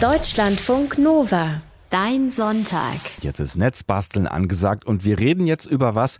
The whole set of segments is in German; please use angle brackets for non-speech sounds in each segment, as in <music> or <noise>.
Deutschlandfunk Nova. Dein Sonntag. Jetzt ist Netzbasteln angesagt und wir reden jetzt über was,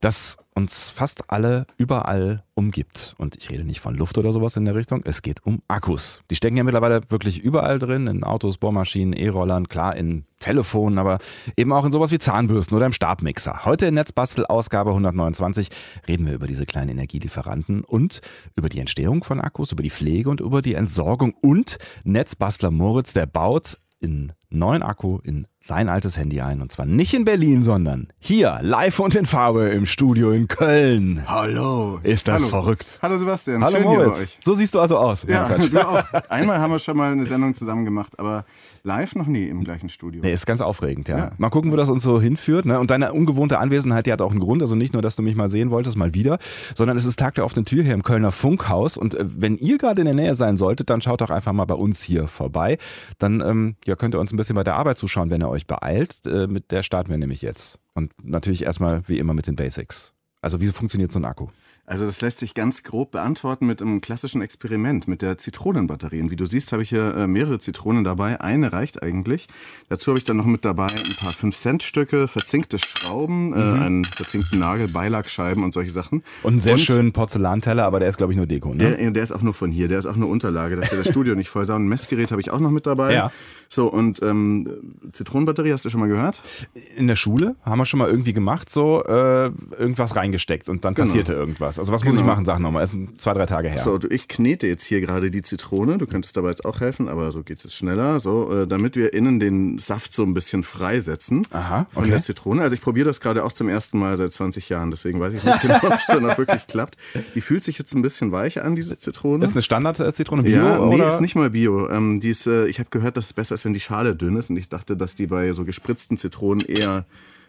das uns fast alle überall umgibt. Und ich rede nicht von Luft oder sowas in der Richtung, es geht um Akkus. Die stecken ja mittlerweile wirklich überall drin, in Autos, Bohrmaschinen, E-Rollern, klar in Telefonen, aber eben auch in sowas wie Zahnbürsten oder im Stabmixer. Heute in Netzbastel Ausgabe 129 reden wir über diese kleinen Energielieferanten und über die Entstehung von Akkus, über die Pflege und über die Entsorgung und Netzbastler Moritz, der baut in neuen Akku in sein altes Handy ein. Und zwar nicht in Berlin, sondern hier, live und in Farbe im Studio in Köln. Hallo. Ist das Hallo. verrückt. Hallo Sebastian, Hallo schön hier bei Moritz. euch. So siehst du also aus. Ja, Quatsch. du auch. Einmal haben wir schon mal eine Sendung zusammen gemacht, aber live noch nie im gleichen Studio. Nee, ist ganz aufregend, ja. Ja. Mal gucken, wo das uns so hinführt. Ne? Und deine ungewohnte Anwesenheit, die hat auch einen Grund. Also nicht nur, dass du mich mal sehen wolltest, mal wieder, sondern es ist Tag der offenen Tür hier im Kölner Funkhaus. Und äh, wenn ihr gerade in der Nähe sein solltet, dann schaut doch einfach mal bei uns hier vorbei. Dann ähm, ja, könnt ihr uns ein bisschen bei der Arbeit zuschauen, wenn ihr euch beeilt. Äh, mit der starten wir nämlich jetzt. Und natürlich erstmal wie immer mit den Basics. Also wie funktioniert so ein Akku? Also das lässt sich ganz grob beantworten mit einem klassischen Experiment mit der Zitronenbatterie. Und wie du siehst, habe ich hier äh, mehrere Zitronen dabei. Eine reicht eigentlich. Dazu habe ich dann noch mit dabei ein paar 5-Cent-Stücke, verzinkte Schrauben, äh, einen verzinkten Nagel, Beilagscheiben und solche Sachen. Und einen sehr schönen Porzellanteller, aber der ist, glaube ich, nur Deko. Ne? Der, der ist auch nur von hier, der ist auch nur Unterlage, dass wir das Studio nicht voll saugen. Ein Messgerät habe ich auch noch mit dabei. Ja. So, und ähm, Zitronenbatterie hast du schon mal gehört? in der Schule haben wir schon mal irgendwie gemacht, so äh, irgendwas reingesteckt und dann Genau. passierte irgendwas. Also was muss ich Genau. machen, sag nochmal. Es sind zwei, drei Tage her. So, ich knete jetzt hier gerade die Zitrone. Du könntest dabei jetzt auch helfen, aber so geht's jetzt schneller. So, äh, damit wir innen den Saft so ein bisschen freisetzen Aha, von okay. der Zitrone. Also ich probiere das gerade auch zum ersten Mal seit 20 Jahren, deswegen weiß ich nicht genau, ob es dann auch wirklich <laughs> klappt. Die fühlt sich jetzt ein bisschen weicher an, diese Zitrone. Ist eine Standard-Zitrone Bio? ja, nee, oder? ist nicht mal Bio. Ähm, die ist, äh, ich habe gehört, dass es besser ist, wenn die Schale dünn ist. Und ich dachte, dass die bei so gespritzten Zitronen eher,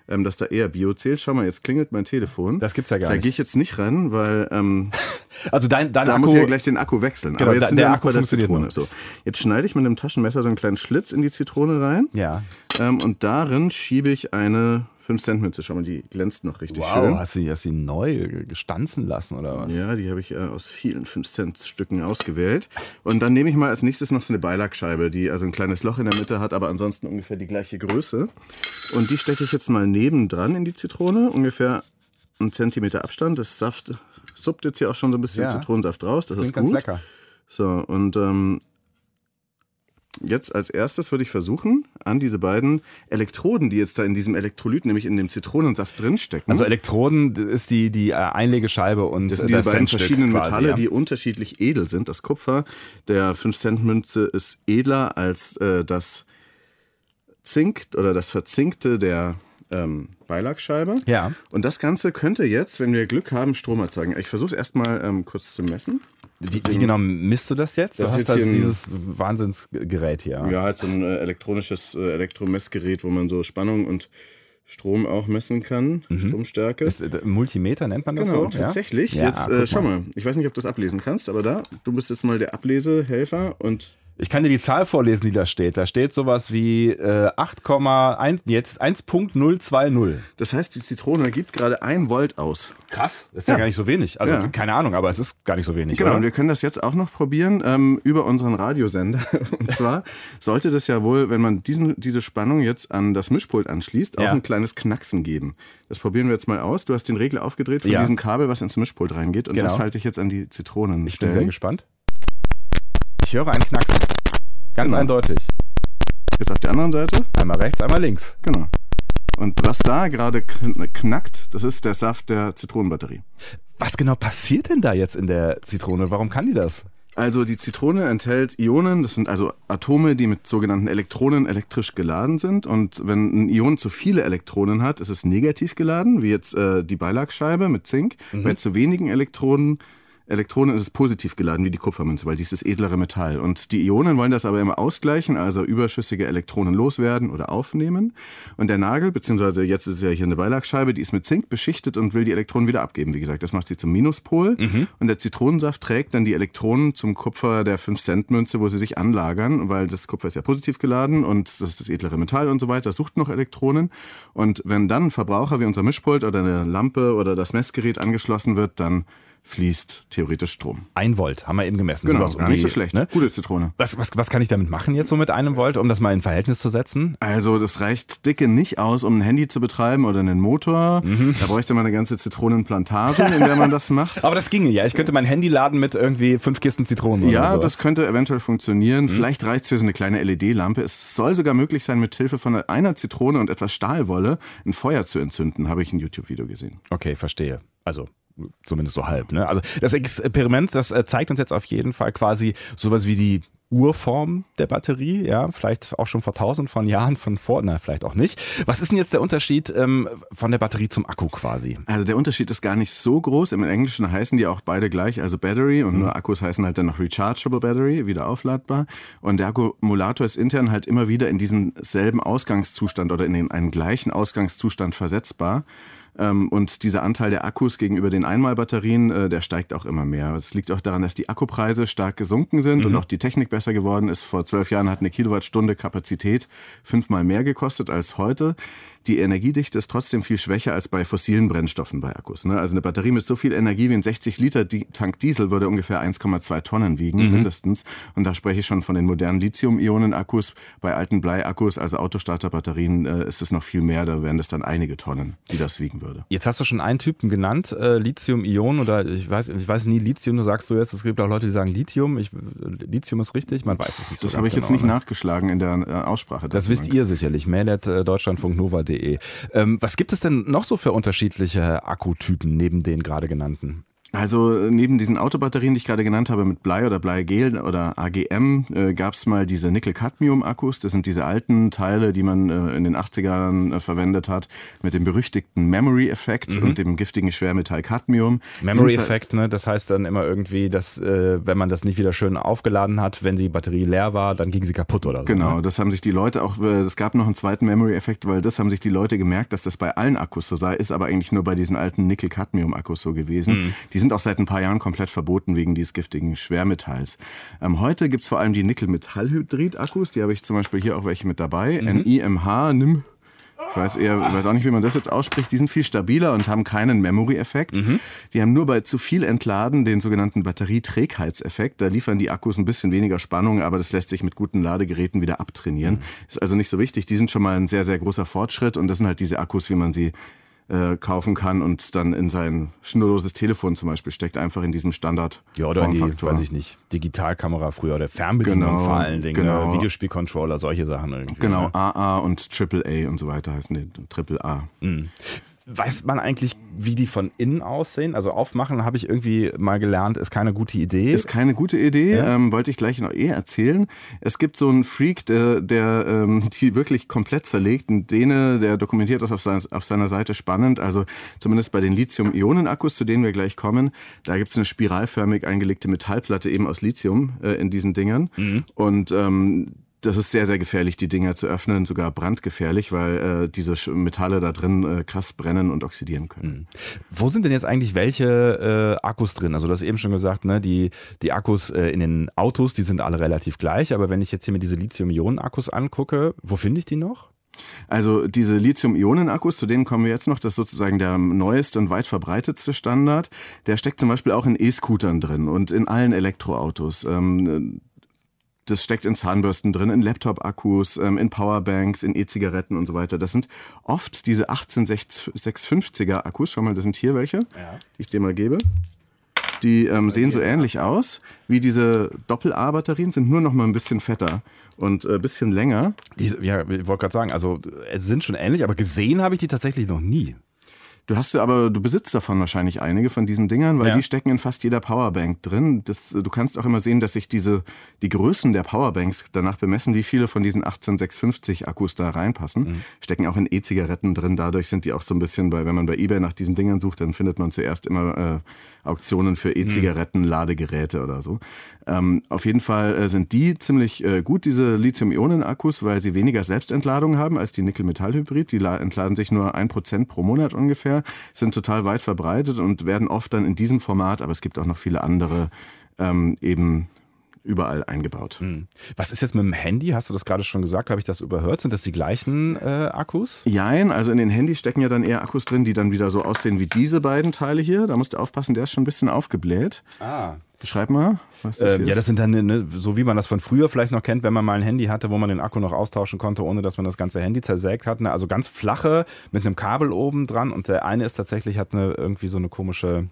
ähm, dass da eher Bio zählt. Schau mal, jetzt klingelt mein Telefon. Das gibt's ja gar Da nicht. gehe ich jetzt nicht ran, weil ähm, <laughs> Also dein, dein da Akku, muss ich ja gleich den Akku wechseln. Genau, Aber da- jetzt sind der Akku bei der funktioniert Zitrone. noch. So, jetzt schneide ich mit einem Taschenmesser so einen kleinen Schlitz in die Zitrone rein. Ja. Ähm, und darin schiebe ich eine 5-Cent-Münze. Schau mal, die glänzt noch richtig Wow, schön. hast du, hast du die neu gestanzen lassen oder was? Ja, die habe ich äh, aus vielen 5-Cent-Stücken ausgewählt. Und dann nehme ich mal als nächstes noch so eine Beilagscheibe, die also ein kleines Loch in der Mitte hat, aber ansonsten ungefähr die gleiche Größe. Und die stecke ich jetzt mal nebendran in die Zitrone, ungefähr einen Zentimeter Abstand. Das Saft suppt jetzt hier auch schon so ein bisschen Ja. Zitronensaft raus. Das Klingt ist ganz gut. lecker. So, und ähm, jetzt als erstes würde ich versuchen, an diese beiden Elektroden, die jetzt da in diesem Elektrolyt, nämlich in dem Zitronensaft drinstecken. Also Elektroden ist die, die äh, Einlegescheibe und das sind diese das beiden Centstück verschiedenen quasi, Metalle, ja. die unterschiedlich edel sind. Das Kupfer der 5-Cent-Münze ist edler als äh, das Zink oder das Verzinkte der ähm, Beilagscheibe. Ja. Und das Ganze könnte jetzt, wenn wir Glück haben, Strom erzeugen. Ich versuche es erstmal ähm, kurz zu messen. Wie, wie genau misst du das jetzt? Das du ist hast jetzt ein- dieses Wahnsinnsgerät hier. Ja, halt so ein äh, elektronisches äh, Elektromessgerät, wo man so Spannung und Strom auch messen kann, Stromstärke. Ist, äh, Multimeter nennt man das Genau, so? tatsächlich. Ja? jetzt Ja, äh, guck schau mal. mal, ich weiß nicht, ob du das ablesen kannst, aber da, du bist jetzt mal der Ablesehelfer und Ich kann dir die Zahl vorlesen, die da steht. Da steht sowas wie äh, 8,1, jetzt 1.020. das heißt, die Zitrone gibt gerade ein Volt aus. Krass. Das ist ja, Ja. gar nicht so wenig. Also Ja. keine Ahnung, aber es ist gar nicht so wenig. Genau, und oder? wir können das jetzt auch noch probieren ähm, über unseren Radiosender. <laughs> Und zwar sollte das ja wohl, wenn man diesen, diese Spannung jetzt an das Mischpult anschließt, auch Ja. ein kleines Knacksen geben. Das probieren wir jetzt mal aus. Du hast den Regler aufgedreht von diesem Kabel, was ins Mischpult reingeht. Und Genau. das halte ich jetzt an die Zitronen. Ich bin sehr gespannt. Ich höre einen Knacksen. Ganz Genau. eindeutig. Jetzt auf der anderen Seite. Einmal rechts, einmal links. Genau. Und was da gerade kn- knackt, das ist der Saft der Zitronenbatterie. Was genau passiert denn da jetzt in der Zitrone? Warum kann die das? Also die Zitrone enthält Ionen, das sind also Atome, die mit sogenannten Elektronen elektrisch geladen sind. Und wenn ein Ion zu viele Elektronen hat, ist es negativ geladen, wie jetzt äh, die Beilagscheibe mit Zink. Bei zu wenigen Elektronen Elektronen ist es positiv geladen, wie die Kupfermünze, weil dies ist das edlere Metall. Und die Ionen wollen das aber immer ausgleichen, also überschüssige Elektronen loswerden oder aufnehmen. Und der Nagel, beziehungsweise jetzt ist es ja hier eine Beilagscheibe, die ist mit Zink beschichtet und will die Elektronen wieder abgeben. Wie gesagt, das macht sie zum Minuspol. Und der Zitronensaft trägt dann die Elektronen zum Kupfer der 5-Cent-Münze, wo sie sich anlagern, weil das Kupfer ist ja positiv geladen und das ist das edlere Metall und so weiter, das sucht noch Elektronen. Und wenn dann ein Verbraucher wie unser Mischpult oder eine Lampe oder das Messgerät angeschlossen wird, dann fließt theoretisch Strom. Ein Volt haben wir eben gemessen. Genau, gar nicht so schlecht. Ne? Gute Zitrone. Was, was, was kann ich damit machen jetzt so mit einem Volt, um das mal in Verhältnis zu setzen? Also das reicht dicke nicht aus, um ein Handy zu betreiben oder einen Motor. Mhm. Da bräuchte man eine ganze Zitronenplantage, in der man das macht. <laughs> Aber das ginge ja. Ich könnte mein Handy laden mit irgendwie fünf Kisten Zitronen Ja, sowas. das könnte eventuell funktionieren. Mhm. Vielleicht reicht es für so eine kleine LED-Lampe. Es soll sogar möglich sein, mit Hilfe von einer Zitrone und etwas Stahlwolle ein Feuer zu entzünden, habe ich ein YouTube-Video gesehen. Okay, verstehe. Also zumindest so halb. Ne? Also das Experiment, das äh, zeigt uns jetzt auf jeden Fall quasi sowas wie die Urform der Batterie, ja, vielleicht auch schon vor tausend von Jahren von vor, na, vielleicht auch nicht. Was ist denn jetzt der Unterschied ähm, von der Batterie zum Akku quasi? Also der Unterschied ist gar nicht so groß. Im Englischen heißen die auch beide gleich, also Battery und nur Akkus heißen halt dann noch Rechargeable Battery, wieder aufladbar. Und der Akkumulator ist intern halt immer wieder in diesen selben Ausgangszustand oder in den, einen gleichen Ausgangszustand versetzbar. Ähm, Und dieser Anteil der Akkus gegenüber den Einmalbatterien, äh, der steigt auch immer mehr. Es liegt auch daran, dass die Akkupreise stark gesunken sind und auch die Technik besser geworden ist. Vor zwölf Jahren hat eine Kilowattstunde Kapazität fünfmal mehr gekostet als heute. Die Energiedichte ist trotzdem viel schwächer als bei fossilen Brennstoffen bei Akkus. Ne? Also eine Batterie mit so viel Energie wie ein 60 Liter Tank Diesel würde ungefähr 1,2 Tonnen wiegen, mindestens. Und da spreche ich schon von den modernen Lithium-Ionen-Akkus. Bei alten Bleiakkus, also Autostarterbatterien, äh, ist es noch viel mehr. Da wären das dann einige Tonnen, die das wiegen würde. Jetzt hast du schon einen Typen genannt, äh, Lithium-Ionen oder ich weiß, ich weiß nie Lithium, du sagst du jetzt, es gibt auch Leute, die sagen Lithium. Ich, Lithium ist richtig, man weiß es nicht so Das ganz habe ich jetzt genau, nicht ne? nachgeschlagen in der äh, Aussprache. Das wisst ihr sicherlich. Mail at äh, deutschlandfunknova.de. Ähm, was gibt es denn noch so für unterschiedliche Akkutypen neben den gerade genannten? Also äh, neben diesen Autobatterien, die ich gerade genannt habe, mit Blei oder Bleigel oder AGM, äh, gab es mal diese Nickel-Cadmium-Akkus. Das sind diese alten Teile, die man äh, in den 80ern äh, verwendet hat, mit dem berüchtigten Memory-Effekt und dem giftigen Schwermetall Cadmium. Memory-Effekt, ne? das heißt dann immer irgendwie, dass äh, wenn man das nicht wieder schön aufgeladen hat, wenn die Batterie leer war, dann ging sie kaputt oder so. Genau, Ne? das haben sich die Leute auch, äh, es gab noch einen zweiten Memory-Effekt, weil das haben sich die Leute gemerkt, dass das bei allen Akkus so sei, ist aber eigentlich nur bei diesen alten Nickel-Cadmium-Akkus so gewesen. Die sind auch seit ein paar Jahren komplett verboten wegen dieses giftigen Schwermetalls. Ähm, heute gibt's vor allem die Nickel-Metall-Hydrid-Akkus, die habe ich zum Beispiel hier auch welche mit dabei. NIMH, NIM. Ich weiß, eher, weiß auch nicht, wie man das jetzt ausspricht. Die sind viel stabiler und haben keinen Memory-Effekt. Die haben nur bei zu viel Entladen den sogenannten Batterieträgheitseffekt. Da liefern die Akkus ein bisschen weniger Spannung, aber das lässt sich mit guten Ladegeräten wieder abtrainieren. Ist also nicht so wichtig. Die sind schon mal ein sehr, sehr großer Fortschritt und das sind halt diese Akkus, wie man sie äh, kaufen kann und dann in sein schnurloses Telefon zum Beispiel steckt, einfach in diesem Standard. Ja, oder in die, weiß ich nicht, Digitalkamera früher oder Fernbedienung Genau, vor allen Dingen, genau. äh, Videospielcontroller, solche Sachen irgendwie. Genau, Ne? AA und AAA und so weiter heißen die. Triple A. Weiß man eigentlich, wie die von innen aussehen? Also aufmachen, habe ich irgendwie mal gelernt, ist keine gute Idee. Ist keine gute Idee, Ja? ähm, wollte ich gleich noch eh erzählen. Es gibt so einen Freak, der, der ähm, <laughs> die wirklich komplett zerlegt. Ein Däne, der dokumentiert das auf, sein, auf seiner Seite spannend. Also zumindest bei den Lithium-Ionen-Akkus, zu denen wir gleich kommen, da gibt es eine spiralförmig eingelegte Metallplatte eben aus Lithium äh, in diesen Dingern. Und ähm, das ist sehr, sehr gefährlich, die Dinger zu öffnen, sogar brandgefährlich, weil äh, diese Metalle da drin äh, krass brennen und oxidieren können. Wo sind denn jetzt eigentlich welche äh, Akkus drin? Also du hast eben schon gesagt, ne, die, die Akkus äh, in den Autos, die sind alle relativ gleich, aber wenn ich jetzt hier mir diese Lithium-Ionen-Akkus angucke, wo finde ich die noch? Also diese Lithium-Ionen-Akkus, zu denen kommen wir jetzt noch, das ist sozusagen der neueste und weit verbreitetste Standard. Der steckt zum Beispiel auch in E-Scootern drin und in allen Elektroautos. Ähm, das steckt in Zahnbürsten drin, in Laptop-Akkus, ähm, in Powerbanks, in E-Zigaretten und so weiter. Das sind oft diese 18650er Akkus. Schau mal, das sind hier welche, die ich dir mal gebe. Die ähm, sehen so ähnlich aus wie diese Doppel-A-Batterien, sind nur noch mal ein bisschen fetter und ein äh, bisschen länger. Die, ja, ich wollte gerade sagen, also es sind schon ähnlich, aber gesehen habe ich die tatsächlich noch nie. Du hast ja aber, du besitzt davon wahrscheinlich einige von diesen Dingern, weil Ja. die stecken in fast jeder Powerbank drin. Das, du kannst auch immer sehen, dass sich diese, die Größen der Powerbanks danach bemessen, wie viele von diesen 18650 Akkus da reinpassen. Stecken auch in E-Zigaretten drin. Dadurch sind die auch so ein bisschen bei, wenn man bei eBay nach diesen Dingern sucht, dann findet man zuerst immer äh, Auktionen für E-Zigaretten, Ladegeräte oder so. Ähm, auf jeden Fall äh, sind die ziemlich äh, gut, diese Lithium-Ionen-Akkus, weil sie weniger Selbstentladung haben als die Nickel-Metall-Hybrid. Die la- entladen sich nur ein Prozent pro Monat ungefähr, sind total weit verbreitet und werden oft dann in diesem Format, aber es gibt auch noch viele andere, ähm, eben überall eingebaut. Hm. Was ist jetzt mit dem Handy? Hast du das gerade schon gesagt? Habe ich das überhört? Sind das die gleichen äh, Akkus? Jein, also in den Handys stecken ja dann eher Akkus drin, die dann wieder so aussehen wie diese beiden Teile hier. Da musst du aufpassen, der ist schon ein bisschen aufgebläht. Ah. Beschreib mal, was das ähm, ist. Ja, das sind dann, ne, so wie man das von früher vielleicht noch kennt, wenn man mal ein Handy hatte, wo man den Akku noch austauschen konnte, ohne dass man das ganze Handy zersägt hat. Ne? Also ganz flache mit einem Kabel oben dran und der eine ist tatsächlich, hat eine, irgendwie so eine komische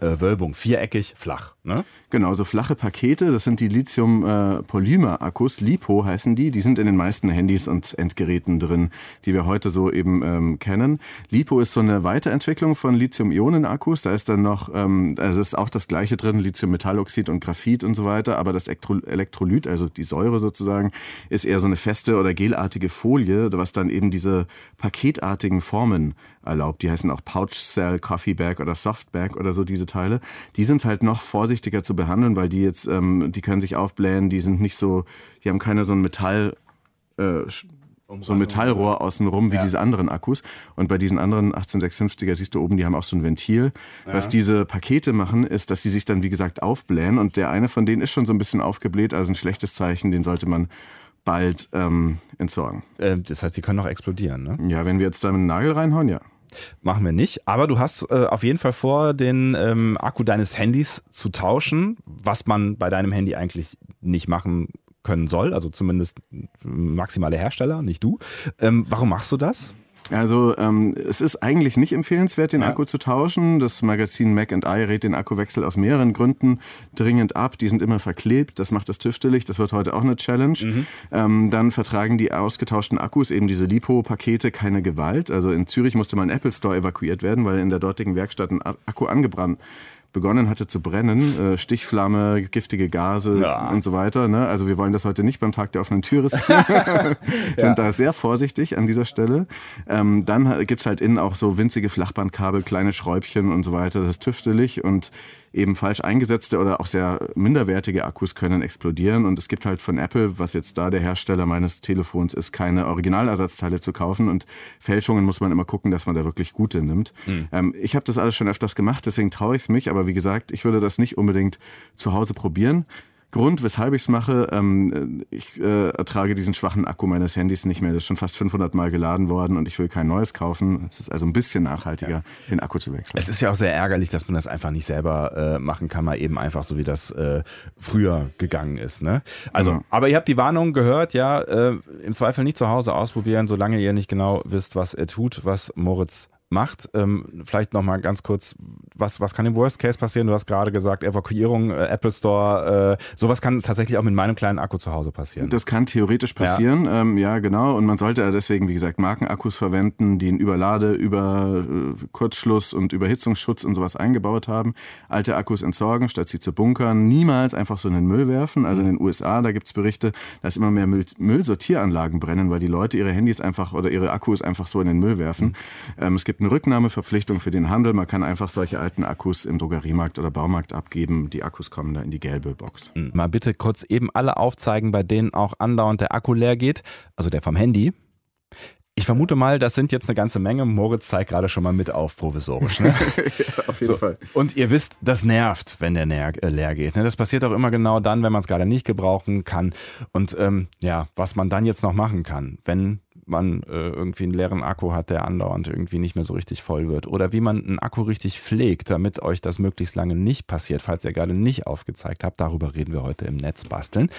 äh, Wölbung, viereckig, flach. Ne? Genau, so flache Pakete, das sind die Lithium-Polymer-Akkus, LiPo heißen die, die sind in den meisten Handys und Endgeräten drin, die wir heute so eben ähm, kennen. LiPo ist so eine Weiterentwicklung von Lithium-Ionen-Akkus, da ist dann noch, ähm, also ist auch das gleiche drin, Lithium-Metalloxid und Graphit und so weiter, aber das Elektrolyt, also die Säure sozusagen, ist eher so eine feste oder gelartige Folie, was dann eben diese paketartigen Formen erlaubt. Die heißen auch Pouch Cell, Coffee Bag oder Soft Bag oder so diese Teile. Die sind halt noch vorsichtiger zu behandeln, weil die jetzt, ähm, die können sich aufblähen, die sind nicht so, die haben keine so ein Metall, äh, so ein Metallrohr außenrum wie ja. diese anderen Akkus. Und bei diesen anderen 18650er siehst du oben, die haben auch so ein Ventil. Ja. Was diese Pakete machen, ist, dass sie sich dann, wie gesagt, aufblähen. Und der eine von denen ist schon so ein bisschen aufgebläht, also ein schlechtes Zeichen, den sollte man bald ähm, entsorgen. Äh, das heißt, die können auch explodieren, ne? Ja, wenn wir jetzt da einen Nagel reinhauen, ja. Machen wir nicht. Aber du hast äh, auf jeden Fall vor, den ähm, Akku deines Handys zu tauschen, was man bei deinem Handy eigentlich nicht machen können soll. Also zumindest maximale Hersteller, nicht du. Ähm, warum machst du das? Also ähm, es ist eigentlich nicht empfehlenswert, den ja. Akku zu tauschen. Das Magazin Mac and I rät den Akkuwechsel aus mehreren Gründen dringend ab. Die sind immer verklebt, das macht das tüftelig, das wird heute auch eine Challenge. Mhm. Ähm, dann vertragen die ausgetauschten Akkus, eben diese LiPo-Pakete, keine Gewalt. Also in Zürich musste mal ein Apple Store evakuiert werden, weil in der dortigen Werkstatt ein Akku angebrannt begonnen hatte zu brennen, äh, Stichflamme, giftige Gase ja. und so weiter. Ne? Also wir wollen das heute nicht beim Tag der offenen Tür riskieren. <laughs> <laughs> Sind ja. da sehr vorsichtig an dieser Stelle. Ähm, dann gibt's halt innen auch so winzige Flachbandkabel, kleine Schräubchen und so weiter. Das ist tüftelig und eben falsch eingesetzte oder auch sehr minderwertige Akkus können explodieren. Und es gibt halt von Apple, was jetzt da der Hersteller meines Telefons ist, keine Originalersatzteile zu kaufen. Und Fälschungen muss man immer gucken, dass man da wirklich gute nimmt. Mhm. Ähm, ich habe das alles schon öfters gemacht, deswegen traue ich es mich. Aber wie gesagt, ich würde das nicht unbedingt zu Hause probieren. Grund, weshalb ich es mache, ähm, ich äh, ertrage diesen schwachen Akku meines Handys nicht mehr. Das ist schon fast 500 Mal geladen worden und ich will kein neues kaufen. Es ist also ein bisschen nachhaltiger, ja. den Akku zu wechseln. Es ist ja auch sehr ärgerlich, dass man das einfach nicht selber äh, machen kann, mal eben einfach so, wie das äh, früher gegangen ist. Ne? Also, ja. aber ihr habt die Warnung gehört, ja, äh, im Zweifel nicht zu Hause ausprobieren, solange ihr nicht genau wisst, was er tut, was Moritz macht. Ähm, vielleicht nochmal ganz kurz, was, was kann im Worst Case passieren? Du hast gerade gesagt, Evakuierung, äh, Apple Store, äh, sowas kann tatsächlich auch mit meinem kleinen Akku zu Hause passieren. Das kann theoretisch passieren, ja, ähm, ja genau. Und man sollte deswegen, wie gesagt, Markenakkus verwenden, die einen Überlade, über äh, Kurzschluss und Überhitzungsschutz und sowas eingebaut haben. Alte Akkus entsorgen, statt sie zu bunkern. Niemals einfach so in den Müll werfen. Also in den USA, da gibt es Berichte, dass immer mehr Müll, Müllsortieranlagen brennen, weil die Leute ihre Handys einfach oder ihre Akkus einfach so in den Müll werfen. Mhm. Ähm, es gibt eine Rücknahmeverpflichtung für den Handel. Man kann einfach solche alten Akkus im Drogeriemarkt oder Baumarkt abgeben. Die Akkus kommen da in die gelbe Box. Hm, mal bitte kurz eben alle aufzeigen, bei denen auch andauernd der Akku leer geht, also der vom Handy. Ich vermute mal, das sind jetzt eine ganze Menge. Moritz zeigt gerade schon mal mit auf, provisorisch. Ne? <laughs> ja, auf jeden so. Fall. Und ihr wisst, das nervt, wenn der äh, leer geht. Ne? Das passiert auch immer genau dann, wenn man es gerade nicht gebrauchen kann. Und ähm, ja, was man dann jetzt noch machen kann, wenn man äh, irgendwie einen leeren Akku hat, der andauernd irgendwie nicht mehr so richtig voll wird. Oder wie man einen Akku richtig pflegt, damit euch das möglichst lange nicht passiert, falls ihr gerade nicht aufgezeigt habt. Darüber reden wir heute im Netz basteln.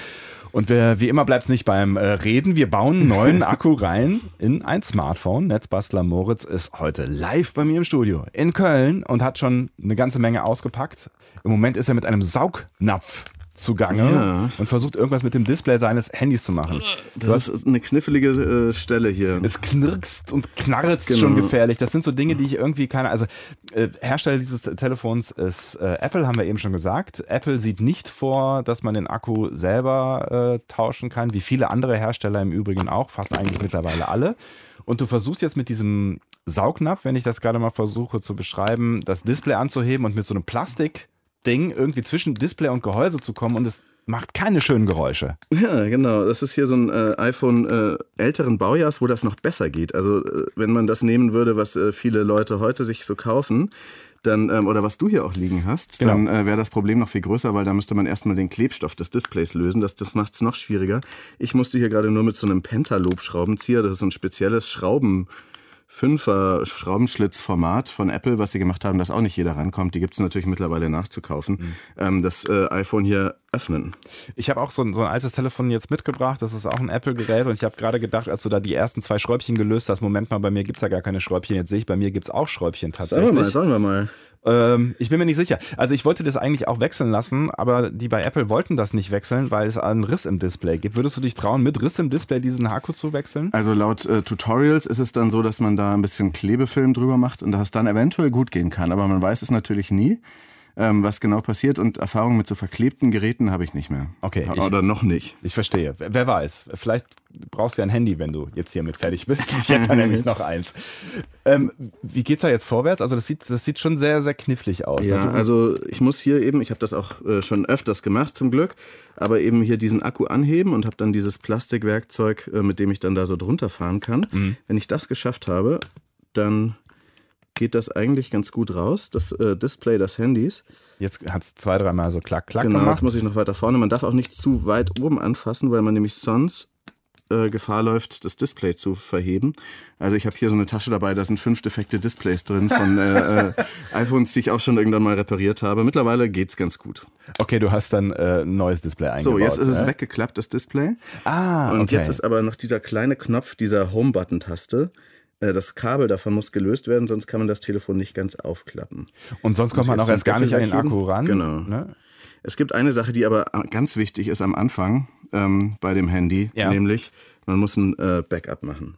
Und wir, wie immer bleibt es nicht beim äh, Reden. Wir bauen einen neuen <laughs> Akku rein in ein Smartphone. Netzbastler Moritz ist heute live bei mir im Studio in Köln und hat schon eine ganze Menge ausgepackt. Im Moment ist er mit einem Saugnapf zugange ja. und versucht irgendwas mit dem Display seines Handys zu machen. Das ist eine knifflige äh, Stelle hier. Es knirkst und knarzt genau. schon gefährlich. Das sind so Dinge, die ich irgendwie keine. Also äh, Hersteller dieses Telefons ist äh, Apple, haben wir eben schon gesagt. Apple sieht nicht vor, dass man den Akku selber äh, tauschen kann, wie viele andere Hersteller im Übrigen auch, fast eigentlich mittlerweile alle. Und du versuchst jetzt mit diesem Saugnapf, wenn ich das gerade mal versuche zu beschreiben, das Display anzuheben und mit so einem Plastik Ding irgendwie zwischen Display und Gehäuse zu kommen und es macht keine schönen Geräusche. Ja, genau. Das ist hier so ein äh, iPhone äh, älteren Baujahrs, wo das noch besser geht. Also äh, wenn man das nehmen würde, was äh, viele Leute heute sich so kaufen, dann, ähm, oder was du hier auch liegen hast, Genau. dann äh, wäre das Problem noch viel größer, weil da müsste man erstmal den Klebstoff des Displays lösen. Das, das macht es noch schwieriger. Ich musste hier gerade nur mit so einem Pentalob-Schraubenzieher, das ist so ein spezielles Schrauben. Fünfer Schraubenschlitzformat von Apple, was sie gemacht haben, dass auch nicht jeder rankommt. Die gibt es natürlich mittlerweile nachzukaufen. Ähm, das äh, iPhone hier öffnen. Ich habe auch so ein, so ein altes Telefon jetzt mitgebracht. Das ist auch ein Apple-Gerät. Und ich habe gerade gedacht, als du da die ersten zwei Schräubchen gelöst hast, Moment mal, bei mir gibt es ja gar keine Schräubchen. Jetzt sehe ich, bei mir gibt es auch Schräubchen Sagen tatsächlich. wir mal, sagen wir mal. Ähm, ich bin mir nicht sicher. Also ich wollte das eigentlich auch wechseln lassen, aber die bei Apple wollten das nicht wechseln, weil es einen Riss im Display gibt. Würdest du dich trauen, mit Riss im Display diesen Akku zu wechseln? Also laut äh, Tutorials ist es dann so, dass man da ein bisschen Klebefilm drüber macht und dass es dann eventuell gut gehen kann. Aber man weiß es natürlich nie, ähm, was genau passiert. Und Erfahrung mit so verklebten Geräten habe ich nicht mehr. Okay, ich- Oder noch nicht. Ich verstehe. Wer weiß. Vielleicht brauchst du ja ein Handy, wenn du jetzt hiermit fertig bist. Ich hätte da <laughs> nämlich noch eins. Ähm, wie geht's da jetzt vorwärts? Also das sieht, das sieht schon sehr, sehr knifflig aus. Ja, Du- also ich muss hier eben, ich habe das auch äh, schon öfters gemacht zum Glück, aber eben hier diesen Akku anheben und habe dann dieses Plastikwerkzeug, äh, mit dem ich dann da so drunter fahren kann. Mhm. Wenn ich das geschafft habe, dann geht das eigentlich ganz gut raus, das äh, Display des Handys. Jetzt hat es zwei, dreimal so klack, klack Genau, gemacht. jetzt muss ich noch weiter vorne. Man darf auch nicht zu weit oben anfassen, weil man nämlich sonst äh, Gefahr läuft, das Display zu verheben. Also ich habe hier so eine Tasche dabei, da sind fünf defekte Displays drin von äh, äh, iPhones, die ich auch schon irgendwann mal repariert habe. Mittlerweile geht's ganz gut. Okay, du hast dann äh, ein neues Display eingebaut. So, jetzt ist es ne? weggeklappt, das Display. Ah, Und okay. jetzt ist aber noch dieser kleine Knopf dieser Home-Button-Taste. Äh, Das Kabel davon muss gelöst werden, sonst kann man das Telefon nicht ganz aufklappen. Und sonst kommt man auch erst gar nicht an den Akku ran. Genau. Ne? Es gibt eine Sache, die aber ganz wichtig ist am Anfang ähm, bei dem Handy, Ja. nämlich man muss ein äh, Backup machen.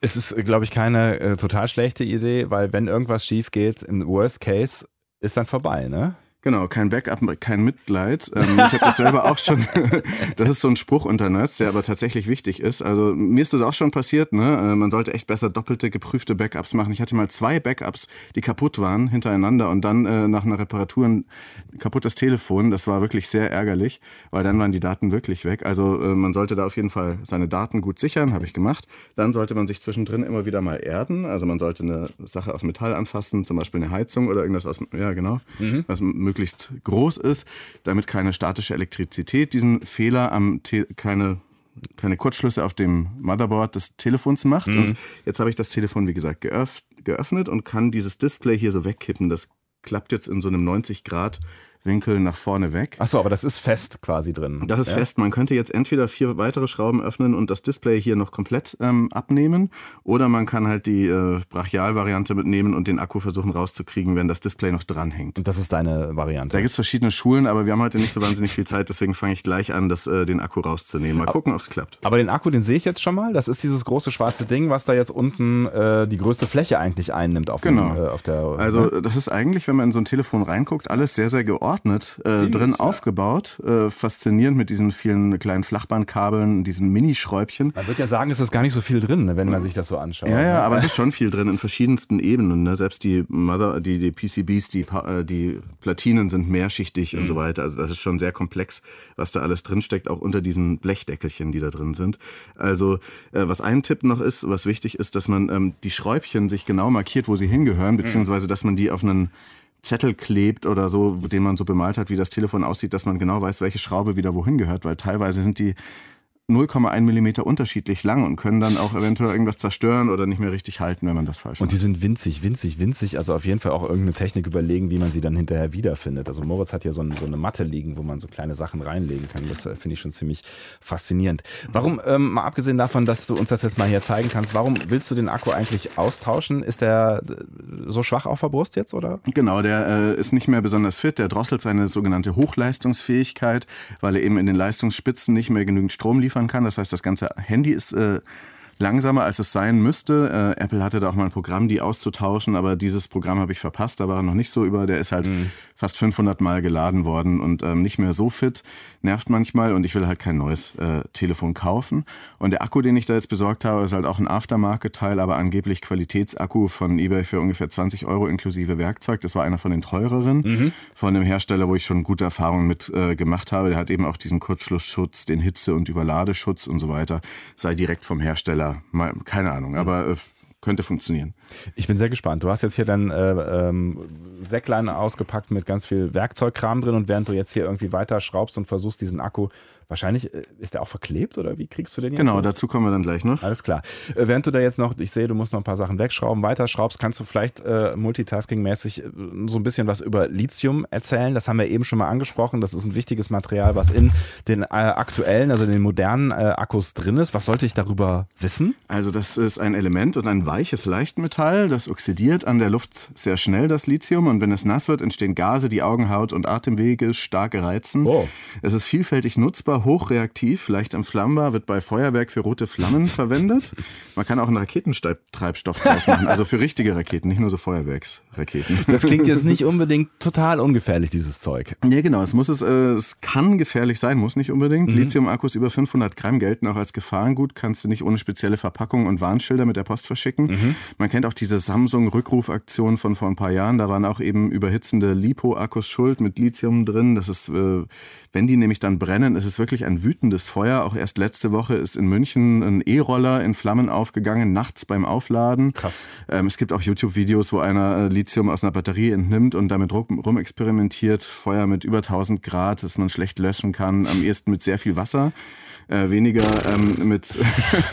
Es ist, glaube ich, keine äh, total schlechte Idee, weil wenn irgendwas schief geht, im Worst Case ist dann vorbei, ne? Genau, kein Backup, kein Mitleid. Ähm, ich habe das selber auch schon. <laughs> <laughs> das ist so ein Spruch unter Nerds, der aber tatsächlich wichtig ist. Also mir ist das auch schon passiert. Ne? Äh, Man sollte echt besser doppelte geprüfte Backups machen. Ich hatte mal zwei Backups, die kaputt waren hintereinander und dann äh, nach einer Reparatur ein kaputtes Telefon. Das war wirklich sehr ärgerlich, weil dann waren die Daten wirklich weg. Also äh, man sollte da auf jeden Fall seine Daten gut sichern, habe ich gemacht. Dann sollte man sich zwischendrin immer wieder mal erden. Also man sollte eine Sache aus Metall anfassen, zum Beispiel eine Heizung oder irgendwas aus, ja genau, was möglichst groß ist, damit keine statische Elektrizität diesen Fehler am Te keine keine Kurzschlüsse auf dem Motherboard des Telefons macht. Und jetzt habe ich das Telefon, wie gesagt, geöff geöffnet und kann dieses Display hier so wegkippen. Das klappt jetzt in so einem 90 Grad Winkel nach vorne weg. Achso, aber das ist fest quasi drin. Das ist ja? fest. Man könnte jetzt entweder vier weitere Schrauben öffnen und das Display hier noch komplett ähm, abnehmen, oder man kann halt die äh, Brachial-Variante mitnehmen und den Akku versuchen rauszukriegen, wenn das Display noch dranhängt. Und das ist deine Variante. Da gibt es verschiedene Schulen, aber wir haben heute nicht so wahnsinnig viel Zeit, deswegen fange ich gleich an, das, äh, den Akku rauszunehmen. Mal gucken, ob es klappt. Aber den Akku, den sehe ich jetzt schon mal. Das ist dieses große schwarze Ding, was da jetzt unten äh, die größte Fläche eigentlich einnimmt auf, Genau. dem, äh, auf der. Also das ist eigentlich, wenn man in so ein Telefon reinguckt, alles sehr, sehr geordnet äh, Ziemlich, drin ja. aufgebaut. Äh, faszinierend mit diesen vielen kleinen Flachbandkabeln, diesen Minischräubchen. man wird ja sagen, es ist gar nicht so viel drin, ne, wenn man sich das so anschaut. Ja, ja, ne? aber es ist schon viel drin in verschiedensten Ebenen. Ne? Selbst die Mother, die, die PCBs, die, äh, die Platinen sind mehrschichtig und so weiter. Also das ist schon sehr komplex, was da alles drinsteckt, auch unter diesen Blechdeckelchen, die da drin sind. Also äh, was ein Tipp noch ist, was wichtig ist, dass man ähm, die Schräubchen sich genau markiert, wo sie hingehören, beziehungsweise dass man die auf einen Zettel klebt oder so, den man so bemalt hat, wie das Telefon aussieht, dass man genau weiß, welche Schraube wieder wohin gehört, weil teilweise sind die 0,1 Millimeter unterschiedlich lang und können dann auch eventuell irgendwas zerstören oder nicht mehr richtig halten, wenn man das falsch Und die macht. sind winzig, winzig, winzig. Also auf jeden Fall auch irgendeine Technik überlegen, wie man sie dann hinterher wiederfindet. Also Moritz hat ja so, ein, so eine Matte liegen, wo man so kleine Sachen reinlegen kann. Das äh, finde ich schon ziemlich faszinierend. Warum, ähm, mal abgesehen davon, dass du uns das jetzt mal hier zeigen kannst, warum willst du den Akku eigentlich austauschen? Ist der äh, so schwach auf der Brust jetzt, oder? Genau, der äh, ist nicht mehr besonders fit. Der drosselt seine sogenannte Hochleistungsfähigkeit, weil er eben in den Leistungsspitzen nicht mehr genügend Strom liefern kann. Das heißt, das ganze Handy ist äh, langsamer, als es sein müsste. Äh, Apple hatte da auch mal ein Programm, die auszutauschen, aber dieses Programm habe ich verpasst. Da war er noch nicht so über. Der ist halt fast 500 Mal geladen worden und ähm, nicht mehr so fit. Nervt manchmal und ich will halt kein neues äh, Telefon kaufen. Und der Akku, den ich da jetzt besorgt habe, ist halt auch ein Aftermarket-Teil, aber angeblich Qualitätsakku von eBay für ungefähr 20 Euro inklusive Werkzeug. Das war einer von den teureren von dem Hersteller, wo ich schon gute Erfahrungen mit äh, gemacht habe. Der hat eben auch diesen Kurzschlussschutz, den Hitze- und Überladeschutz und so weiter. Sei direkt vom Hersteller. Keine Ahnung, aber äh, könnte funktionieren. Ich bin sehr gespannt. Du hast jetzt hier dein äh, ähm, Säcklein ausgepackt mit ganz viel Werkzeugkram drin und während du jetzt hier irgendwie weiter schraubst und versuchst, diesen Akku Wahrscheinlich äh, ist der auch verklebt oder wie kriegst du den jetzt? Genau, los? dazu kommen wir dann gleich noch. Alles klar. Äh, während du da jetzt noch, ich sehe, du musst noch ein paar Sachen wegschrauben, weiterschraubst, kannst du vielleicht äh, multitasking-mäßig äh, so ein bisschen was über Lithium erzählen. Das haben wir eben schon mal angesprochen. Das ist ein wichtiges Material, was in den äh, aktuellen, also in den modernen äh, Akkus drin ist. Was sollte ich darüber wissen? Also das ist ein Element und ein weiches Leichtmetall. Das oxidiert an der Luft sehr schnell, das Lithium. Und wenn es nass wird, entstehen Gase, die Augenhaut und Atemwege stark reizen. Oh. Es ist vielfältig nutzbar hochreaktiv, leicht entflammbar, wird bei Feuerwerk für rote Flammen verwendet. Man kann auch einen Raketentreibstoff draus machen, also für richtige Raketen, nicht nur so Feuerwerksraketen. <laughs> Das klingt jetzt nicht unbedingt total ungefährlich, dieses Zeug. Nee, genau. Es, muss es, äh, es kann gefährlich sein, muss nicht unbedingt. Mhm. Lithium-Akkus über 500 Gramm gelten auch als Gefahrengut, kannst du nicht ohne spezielle Verpackung und Warnschilder mit der Post verschicken. Mhm. Man kennt auch diese Samsung-Rückrufaktion von vor ein paar Jahren. Da waren auch eben überhitzende Lipo-Akkus schuld mit Lithium drin. Das ist, äh, wenn die nämlich dann brennen, ist es wirklich ein wütendes Feuer. Auch erst letzte Woche ist in München ein E-Roller in Flammen aufgegangen, nachts beim Aufladen. Krass. Ähm, es gibt auch YouTube-Videos, wo einer äh, Lithium aus einer Batterie entnimmt und damit rumexperimentiert. Feuer mit über 1000 Grad, das man schlecht löschen kann, am ehesten mit sehr viel Wasser äh, weniger ähm, mit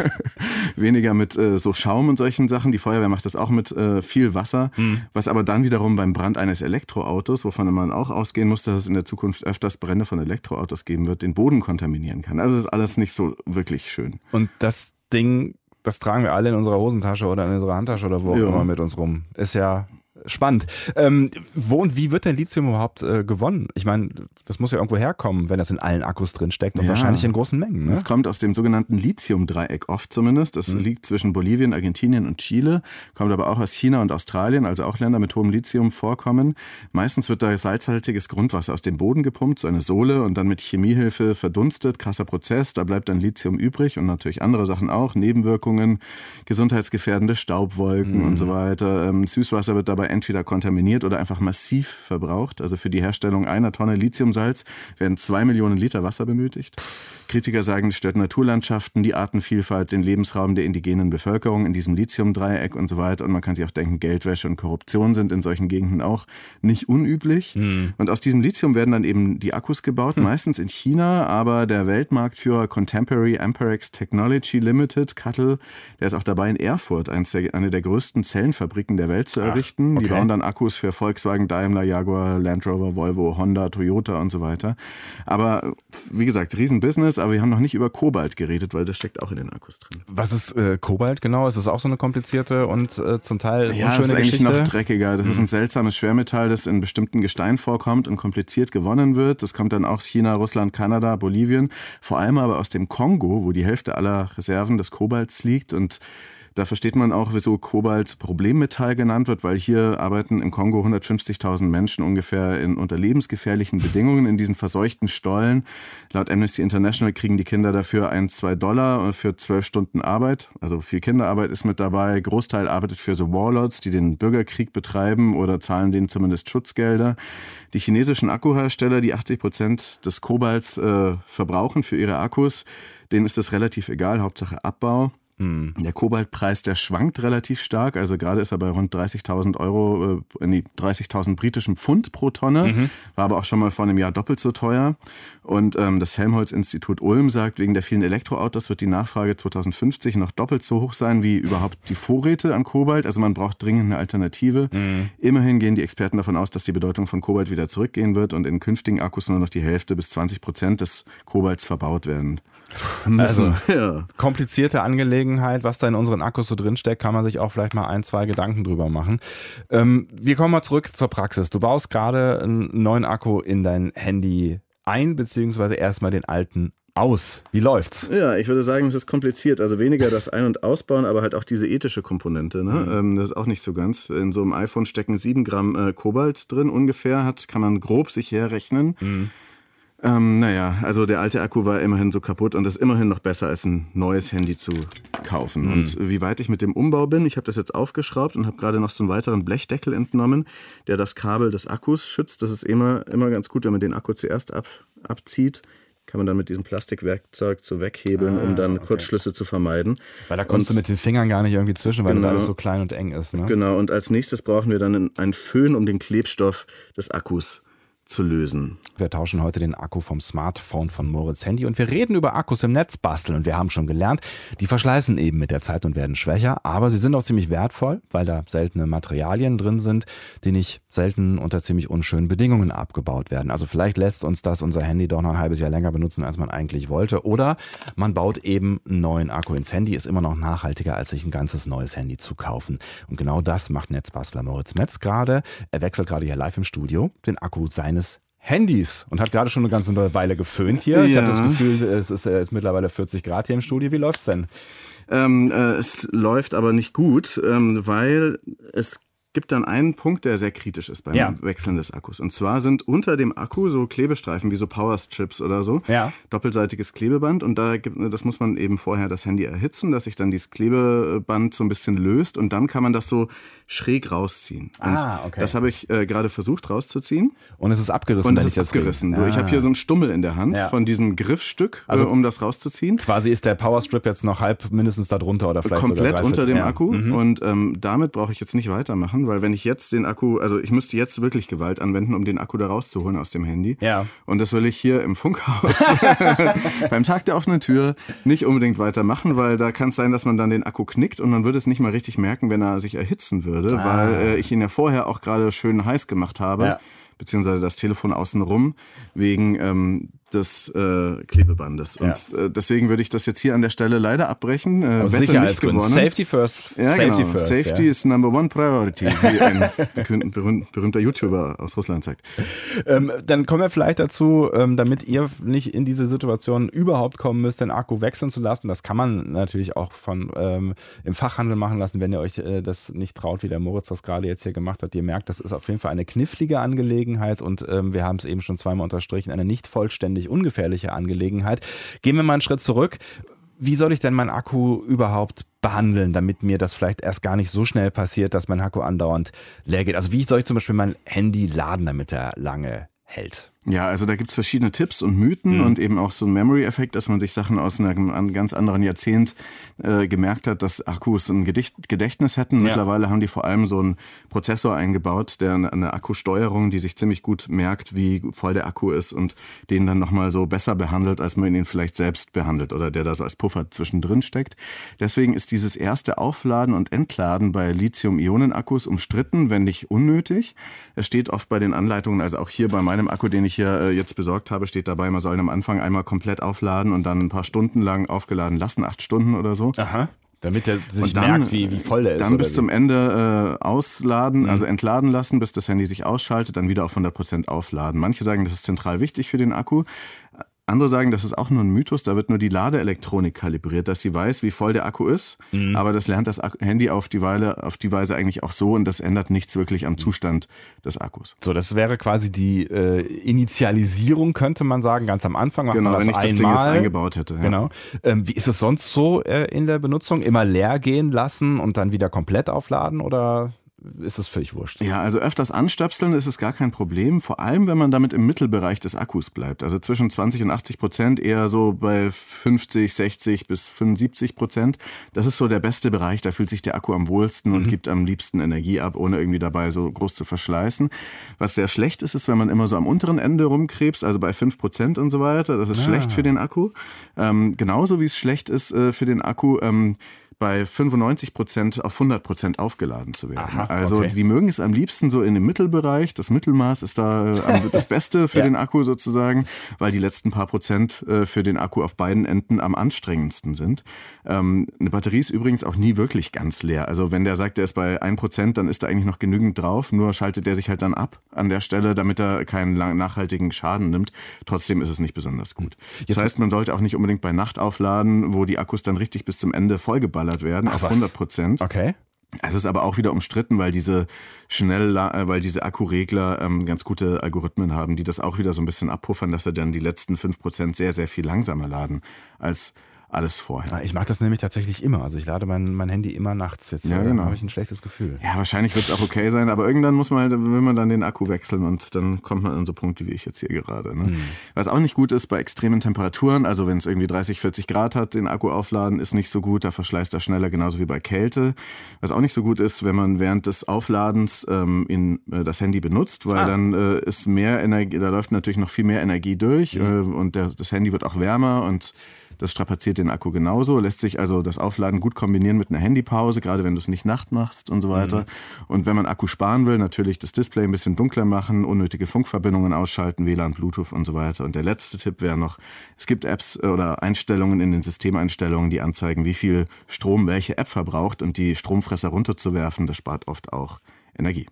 <laughs> weniger mit äh, so Schaum und solchen Sachen. Die Feuerwehr macht das auch mit äh, viel Wasser, mhm. was aber dann wiederum beim Brand eines Elektroautos, wovon man auch ausgehen muss, dass es in der Zukunft öfters Brände von Elektroautos geben wird, den Boden kontaminieren kann. Also ist alles nicht so wirklich schön. Und das Ding das tragen wir alle in unserer Hosentasche oder in unserer Handtasche oder wo auch ja. immer mit uns rum. Ist ja spannend. Ähm, wo und wie wird denn Lithium überhaupt äh, gewonnen? Ich meine, das muss ja irgendwo herkommen, wenn das in allen Akkus drin steckt und ja. wahrscheinlich in großen Mengen. Ne? Es kommt aus dem sogenannten Lithium-Dreieck oft zumindest. Das mhm. liegt zwischen Bolivien, Argentinien und Chile, kommt aber auch aus China und Australien, also auch Länder mit hohem Lithium-Vorkommen. Meistens wird da salzhaltiges Grundwasser aus dem Boden gepumpt, so eine Sohle, und dann mit Chemiehilfe verdunstet. Krasser Prozess, da bleibt dann Lithium übrig und natürlich andere Sachen auch, Nebenwirkungen, gesundheitsgefährdende Staubwolken mhm. und so weiter. Ähm, Süßwasser wird dabei entweder kontaminiert oder einfach massiv verbraucht. Also für die Herstellung einer Tonne Lithiumsalz werden zwei Millionen Liter Wasser benötigt. Kritiker sagen, es stört Naturlandschaften, die Artenvielfalt, den Lebensraum der indigenen Bevölkerung in diesem Lithiumdreieck und so weiter. Und man kann sich auch denken, Geldwäsche und Korruption sind in solchen Gegenden auch nicht unüblich. Mhm. Und aus diesem Lithium werden dann eben die Akkus gebaut, mhm. meistens in China, aber der Weltmarktführer Contemporary Amperex Technology Limited, Cuttle, der ist auch dabei in Erfurt, eine der größten Zellenfabriken der Welt zu errichten. Ach, okay. Die bauen dann Akkus für Volkswagen, Daimler, Jaguar, Land Rover, Volvo, Honda, Toyota und so weiter. Aber wie gesagt, Riesenbusiness, aber wir haben noch nicht über Kobalt geredet, weil das steckt auch in den Akkus drin. Was ist äh, Kobalt genau? Ist das auch so eine komplizierte und äh, zum Teil ja, unschöne ist eigentlich Geschichte? noch dreckiger. Das mhm. ist ein seltsames Schwermetall, das in bestimmten Gesteinen vorkommt und kompliziert gewonnen wird. Das kommt dann auch aus China, Russland, Kanada, Bolivien, vor allem aber aus dem Kongo, wo die Hälfte aller Reserven des Kobalts liegt und da versteht man auch, wieso Kobalt Problemmetall genannt wird, weil hier arbeiten im Kongo 150.000 Menschen ungefähr in unter lebensgefährlichen Bedingungen in diesen verseuchten Stollen. Laut Amnesty International kriegen die Kinder dafür ein, zwei Dollar für zwölf Stunden Arbeit. Also viel Kinderarbeit ist mit dabei. Großteil arbeitet für so Warlords, die den Bürgerkrieg betreiben oder zahlen denen zumindest Schutzgelder. Die chinesischen Akkuhersteller, die 80 Prozent des Kobalts äh, verbrauchen für ihre Akkus, denen ist das relativ egal, Hauptsache Abbau. Mhm. Der Kobaltpreis, der schwankt relativ stark. Also gerade ist er bei rund 30.000 Euro, äh, nee, 30.000 britischen Pfund pro Tonne. Mhm. War aber auch schon mal vor einem Jahr doppelt so teuer. Und ähm, das Helmholtz-Institut Ulm sagt, wegen der vielen Elektroautos wird die Nachfrage 2050 noch doppelt so hoch sein wie überhaupt die Vorräte an Kobalt. Also man braucht dringend eine Alternative. Mhm. Immerhin gehen die Experten davon aus, dass die Bedeutung von Kobalt wieder zurückgehen wird und in künftigen Akkus nur noch die Hälfte bis 20 Prozent des Kobalts verbaut werden. Also, ja. komplizierte Angelegenheit, was da in unseren Akkus so drinsteckt, kann man sich auch vielleicht mal ein, zwei Gedanken drüber machen. Ähm, wir kommen mal zurück zur Praxis. Du baust gerade einen neuen Akku in dein Handy ein, beziehungsweise erstmal den alten aus. Wie läuft's? Ja, ich würde sagen, es ist kompliziert. Also weniger das Ein- und Ausbauen, aber halt auch diese ethische Komponente. Ne? Mhm. Ähm, das ist auch nicht so ganz. In so einem iPhone stecken sieben Gramm äh, Kobalt drin ungefähr, hat, kann man grob sich herrechnen. Mhm. Ähm, naja, also der alte Akku war immerhin so kaputt und ist immerhin noch besser als ein neues Handy zu kaufen. Mhm. Und wie weit ich mit dem Umbau bin, ich habe das jetzt aufgeschraubt und habe gerade noch so einen weiteren Blechdeckel entnommen, der das Kabel des Akkus schützt. Das ist immer, immer ganz gut, wenn man den Akku zuerst ab, abzieht. kann man dann mit diesem Plastikwerkzeug so weghebeln, Ah, um dann okay. Kurzschlüsse zu vermeiden. Weil da kommst Und- du mit den Fingern gar nicht irgendwie zwischen, weil das Genau. alles so klein und eng ist. Ne? Genau, und als nächstes brauchen wir dann einen Föhn, um den Klebstoff des Akkus zu lösen. Wir tauschen heute den Akku vom Smartphone von Moritz Handy und wir reden über Akkus im Netz basteln. Und wir haben schon gelernt, die verschleißen eben mit der Zeit und werden schwächer, aber sie sind auch ziemlich wertvoll, weil da seltene Materialien drin sind, die nicht selten unter ziemlich unschönen Bedingungen abgebaut werden. Also vielleicht lässt uns das unser Handy doch noch ein halbes Jahr länger benutzen, als man eigentlich wollte. Oder man baut eben einen neuen Akku ins Handy, ist immer noch nachhaltiger, als sich ein ganzes neues Handy zu kaufen. Und genau das macht Netzbastler Moritz Metz gerade. Er wechselt gerade hier live im Studio den Akku seines Handys und hat gerade schon eine ganze Weile geföhnt hier. Ich Ja. habe das Gefühl, es ist, äh, es ist mittlerweile 40 Grad hier im Studio. Wie läuft's denn? Ähm, äh, es läuft aber nicht gut, ähm, weil es gibt dann einen Punkt, der sehr kritisch ist beim Ja. Wechseln des Akkus. Und zwar sind unter dem Akku so Klebestreifen wie so Powerstrips oder so. Ja. Doppelseitiges Klebeband. Und da gibt, das muss man eben vorher das Handy erhitzen, dass sich dann dieses Klebeband so ein bisschen löst. Und dann kann man das so schräg rausziehen. Und Ah, okay. das habe ich äh, gerade versucht rauszuziehen. Und es ist abgerissen. Und ich ist abgerissen. rede. Ich habe hier so einen Stummel in der Hand Ja. von diesem Griffstück, Also- äh, um das rauszuziehen. Quasi ist der Powerstrip jetzt noch halb mindestens da drunter oder vielleicht komplett unter dem ja. Akku Mhm. und ähm, damit brauche ich jetzt nicht weitermachen, weil wenn ich jetzt den Akku, also ich müsste jetzt wirklich Gewalt anwenden, um den Akku da rauszuholen aus dem Handy. Ja. Und das will ich hier im Funkhaus <laughs> beim Tag der offenen Tür nicht unbedingt weitermachen, weil da kann es sein, dass man dann den Akku knickt und man würde es nicht mal richtig merken, wenn er sich erhitzen würde, weil äh, ich ihn ja vorher auch gerade schön heiß gemacht habe. Ja. Beziehungsweise das Telefon außenrum wegen ähm, des äh, Klebebandes. Und äh, deswegen würde ich das jetzt hier an der Stelle leider abbrechen. Äh, Aus Sicherheitsgründen. Safety first. Ja, Safety genau. first. Safety ja. is number one priority, wie ein <laughs> berühmter, berühmter, YouTuber aus Russland sagt. Ähm, dann kommen wir vielleicht dazu, ähm, damit ihr nicht in diese Situation überhaupt kommen müsst, den Akku wechseln zu lassen. Das kann man natürlich auch von ähm, im Fachhandel machen lassen, wenn ihr euch äh, das nicht traut, wie der Moritz das gerade jetzt hier gemacht hat. Ihr merkt, das ist auf jeden Fall eine knifflige Angelegenheit und ähm, wir haben es eben schon zweimal unterstrichen, eine nicht vollständig ungefährliche Angelegenheit. Gehen wir mal einen Schritt zurück. Wie soll ich denn meinen Akku überhaupt behandeln, damit mir das vielleicht erst gar nicht so schnell passiert, dass mein Akku andauernd leer geht? Also wie soll ich zum Beispiel mein Handy laden, damit er lange hält? Ja, also da gibt's verschiedene Tipps und Mythen und eben auch so ein Memory-Effekt, dass man sich Sachen aus einem an- ganz anderen Jahrzehnt äh, gemerkt hat, dass Akkus ein Gedicht Gedächtnis hätten. Mittlerweile haben die vor allem so einen Prozessor eingebaut, der eine, eine Akkusteuerung, die sich ziemlich gut merkt, wie voll der Akku ist und den dann nochmal so besser behandelt, als man ihn vielleicht selbst behandelt oder der da so als Puffer zwischendrin steckt. Deswegen ist dieses erste Aufladen und Entladen bei Lithium-Ionen-Akkus umstritten, wenn nicht unnötig. Es steht oft bei den Anleitungen, also auch hier bei meinem Akku, den ich hier äh, jetzt besorgt habe, steht dabei, man soll ihn am Anfang einmal komplett aufladen und dann ein paar Stunden lang aufgeladen lassen, acht Stunden oder so. Aha. Damit er sich dann, merkt, wie, wie voll der ist. Dann bis wie. Mhm. zum Ende äh, ausladen, also entladen lassen, bis das Handy sich ausschaltet, dann wieder auf 100% aufladen. Manche sagen, das ist zentral wichtig für den Akku. Andere sagen, das ist auch nur ein Mythos, da wird nur die Ladeelektronik kalibriert, dass sie weiß, wie voll der Akku ist, Mhm. aber das lernt das Handy auf die, Weile, auf die Weise eigentlich auch so und das ändert nichts wirklich am Zustand des Akkus. So, das wäre quasi die äh, Initialisierung, könnte man sagen, ganz am Anfang. Macht Genau, man das wenn ich das einmal. Ding jetzt eingebaut hätte. Ja. Genau. Ähm, wie ist es sonst so äh, in der Benutzung? Immer leer gehen lassen und dann wieder komplett aufladen oder ist es völlig wurscht? Ja, also öfters anstöpseln ist es gar kein Problem, vor allem wenn man damit im Mittelbereich des Akkus bleibt. Also zwischen 20 und 80 Prozent, eher so bei 50, 60 bis 75 Prozent. Das ist so der beste Bereich, da fühlt sich der Akku am wohlsten und gibt am liebsten Energie ab, ohne irgendwie dabei so groß zu verschleißen. Was sehr schlecht ist, ist, wenn man immer so am unteren Ende rumkrebst, also bei 5 Prozent und so weiter. Das ist schlecht für den Akku. Ähm, genauso wie es schlecht ist äh, für den Akku, ähm, bei 95 Prozent auf 100 Prozent aufgeladen zu werden. Aha, also okay. die mögen es am liebsten so in dem Mittelbereich. Das Mittelmaß ist da äh, das Beste für <laughs> Ja. den Akku sozusagen, weil die letzten paar Prozent äh, für den Akku auf beiden Enden am anstrengendsten sind. Ähm, eine Batterie ist übrigens auch nie wirklich ganz leer. Also wenn der sagt, der ist bei 1 Prozent, dann ist da eigentlich noch genügend drauf. Nur schaltet der sich halt dann ab an der Stelle, damit er keinen nachhaltigen Schaden nimmt. Trotzdem ist es nicht besonders gut. Das heißt, man sollte auch nicht unbedingt bei Nacht aufladen, wo die Akkus dann richtig bis zum Ende vollgeballert werden, auf was? 100 Prozent. Okay. Es ist aber auch wieder umstritten, weil diese schnell, weil diese Akkuregler ähm, ganz gute Algorithmen haben, die das auch wieder so ein bisschen abpuffern, dass sie dann die letzten 5% sehr, sehr viel langsamer laden als alles vorher. Ich mache das nämlich tatsächlich immer. Also ich lade mein, mein Handy immer nachts. Jetzt ja, genau. habe ich ein schlechtes Gefühl. Ja, wahrscheinlich wird es auch okay sein, aber irgendwann muss man halt, will man dann den Akku wechseln und dann kommt man an so Punkte wie ich jetzt hier gerade. Ne? Hm. Was auch nicht gut ist bei extremen Temperaturen, also wenn es irgendwie 30, 40 Grad hat, den Akku aufladen, ist nicht so gut. Da verschleißt er schneller, genauso wie bei Kälte. Was auch nicht so gut ist, wenn man während des Aufladens ähm, in, äh, das Handy benutzt, weil ah. dann äh, ist mehr Energie, da läuft natürlich noch viel mehr Energie durch mhm. äh, und der, das Handy wird auch wärmer und das strapaziert den Akku genauso, lässt sich also das Aufladen gut kombinieren mit einer Handypause, gerade wenn du es nicht Nacht machst und so weiter. Mhm. Und wenn man Akku sparen will, natürlich das Display ein bisschen dunkler machen, unnötige Funkverbindungen ausschalten, WLAN, Bluetooth und so weiter. Und der letzte Tipp wäre noch, es gibt Apps äh, oder Einstellungen in den Systemeinstellungen, die anzeigen, wie viel Strom welche App verbraucht und die Stromfresser runterzuwerfen, das spart oft auch Energie.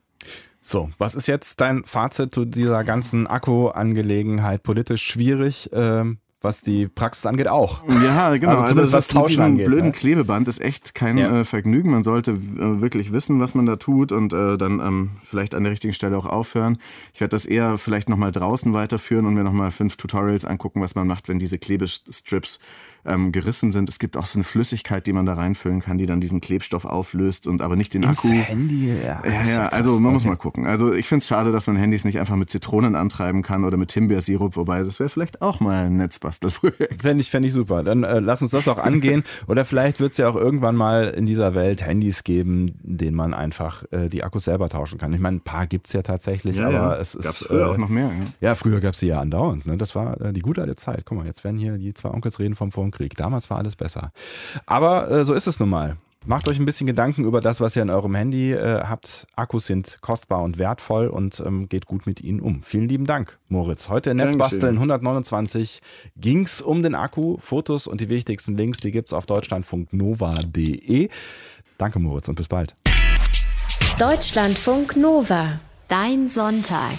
So, was ist jetzt dein Fazit zu dieser ganzen Akku-Angelegenheit? Politisch schwierig, ähm, was die Praxis angeht, auch. Ja, genau. Also, also was mit diesem angeht, blöden ne? Klebeband ist echt kein ja. äh, Vergnügen. Man sollte äh, wirklich wissen, was man da tut und äh, dann ähm, vielleicht an der richtigen Stelle auch aufhören. Ich werde das eher vielleicht nochmal draußen weiterführen und mir nochmal fünf Tutorials angucken, was man macht, wenn diese Klebestrips ähm, gerissen sind. Es gibt auch so eine Flüssigkeit, die man da reinfüllen kann, die dann diesen Klebstoff auflöst und aber nicht den Ins Akku. Handy, ja. Ja, ja, also man okay. muss mal gucken. Also ich finde es schade, dass man Handys nicht einfach mit Zitronen antreiben kann oder mit Himbeersirup, wobei das wäre vielleicht auch mal ein Netzbastelprojekt. Fände ich, fänd ich super. Dann äh, lass uns das auch <laughs> angehen. oder vielleicht wird es ja auch irgendwann mal in dieser Welt Handys geben, denen man einfach äh, die Akkus selber tauschen kann. Ich meine, ein paar gibt es ja tatsächlich, ja, aber ja. es ist. Gab es früher äh, auch noch mehr, ja. Ja, früher gab es sie ja andauernd. Ne? Das war äh, die gute alte Zeit. Guck mal, jetzt werden hier die zwei Onkels reden vom Vor Krieg. Damals war alles besser. Aber äh, so ist es nun mal. Macht euch ein bisschen Gedanken über das, was ihr in eurem Handy äh, habt. Akkus sind kostbar und wertvoll und ähm, geht gut mit ihnen um. Vielen lieben Dank, Moritz. Heute in Netzbasteln 129 ging es um den Akku. Fotos und die wichtigsten Links, die gibt es auf deutschlandfunknova.de. Danke, Moritz, und bis bald. Deutschlandfunk Nova, dein Sonntag.